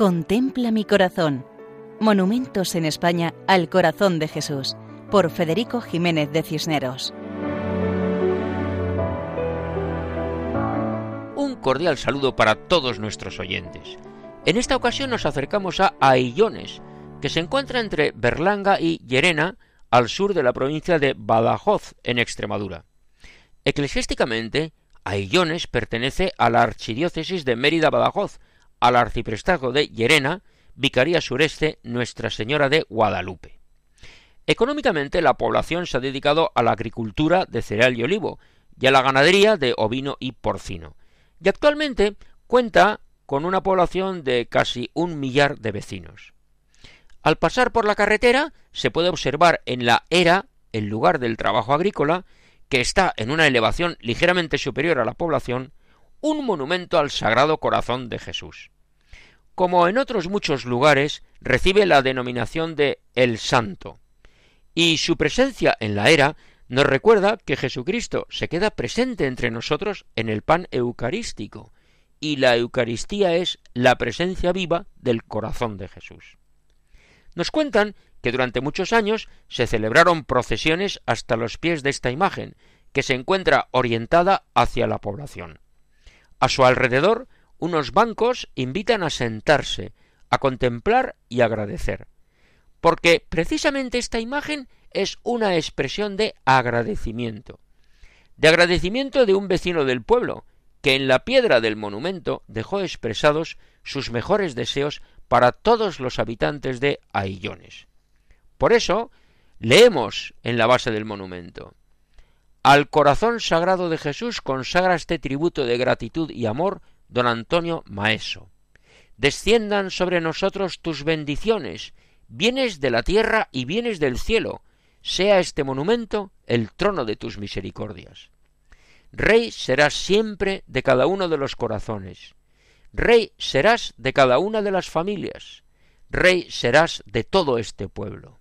Contempla mi corazón. Monumentos en España al corazón de Jesús, por Federico Jiménez de Cisneros. Un cordial saludo para todos nuestros oyentes. En esta ocasión nos acercamos a Aillones, que se encuentra entre Berlanga y Llerena, al sur de la provincia de Badajoz, en Extremadura. Eclesiásticamente, Aillones pertenece a la archidiócesis de Mérida-Badajoz, al arciprestazgo de Llerena, Vicaría Sureste Nuestra Señora de Guadalupe. Económicamente la población se ha dedicado a la agricultura de cereal y olivo y a la ganadería de ovino y porcino. Y actualmente cuenta con una población de casi un millar de vecinos. Al pasar por la carretera se puede observar en la era, el lugar del trabajo agrícola, que está en una elevación ligeramente superior a la población, un monumento al Sagrado Corazón de Jesús. Como en otros muchos lugares, recibe la denominación de el Santo, y su presencia en la era nos recuerda que Jesucristo se queda presente entre nosotros en el pan eucarístico, y la Eucaristía es la presencia viva del corazón de Jesús. Nos cuentan que durante muchos años se celebraron procesiones hasta los pies de esta imagen, que se encuentra orientada hacia la población. A su alrededor, unos bancos invitan a sentarse, a contemplar y agradecer. Porque precisamente esta imagen es una expresión de agradecimiento. De agradecimiento de un vecino del pueblo, que en la piedra del monumento dejó expresados sus mejores deseos para todos los habitantes de Aillones. Por eso, leemos en la base del monumento al corazón sagrado de Jesús consagra este tributo de gratitud y amor don Antonio Maeso. Desciendan sobre nosotros tus bendiciones, bienes de la tierra y bienes del cielo, sea este monumento el trono de tus misericordias. Rey serás siempre de cada uno de los corazones. Rey serás de cada una de las familias. Rey serás de todo este pueblo.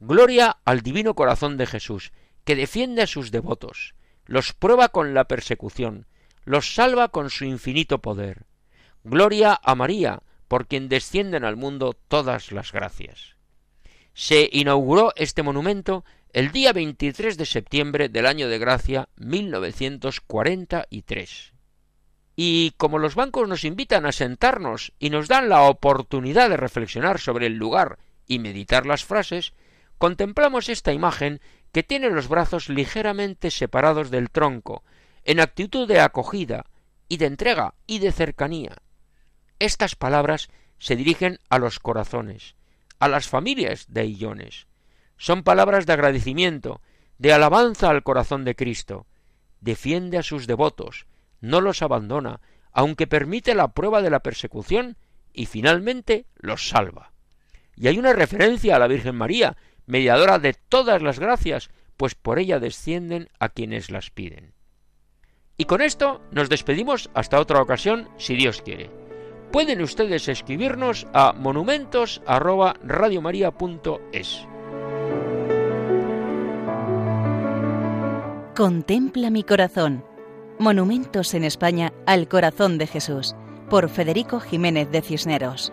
Gloria al divino corazón de Jesús, que defiende a sus devotos, los prueba con la persecución, los salva con su infinito poder. Gloria a María, por quien descienden al mundo todas las gracias. Se inauguró este monumento el día 23 de septiembre del año de gracia 1943. Y como los bancos nos invitan a sentarnos y nos dan la oportunidad de reflexionar sobre el lugar y meditar las frases, contemplamos esta imagen que tiene los brazos ligeramente separados del tronco, en actitud de acogida y de entrega y de cercanía. Estas palabras se dirigen a los corazones, a las familias de Illones. Son palabras de agradecimiento, de alabanza al corazón de Cristo. Defiende a sus devotos, no los abandona, aunque permite la prueba de la persecución y finalmente los salva. Y hay una referencia a la Virgen María, mediadora de todas las gracias, pues por ella descienden a quienes las piden. Y con esto nos despedimos hasta otra ocasión, si Dios quiere. Pueden ustedes escribirnos a monumentos@radiomaria.es. Contempla mi corazón. Monumentos en España al corazón de Jesús, por Federico Jiménez de Cisneros.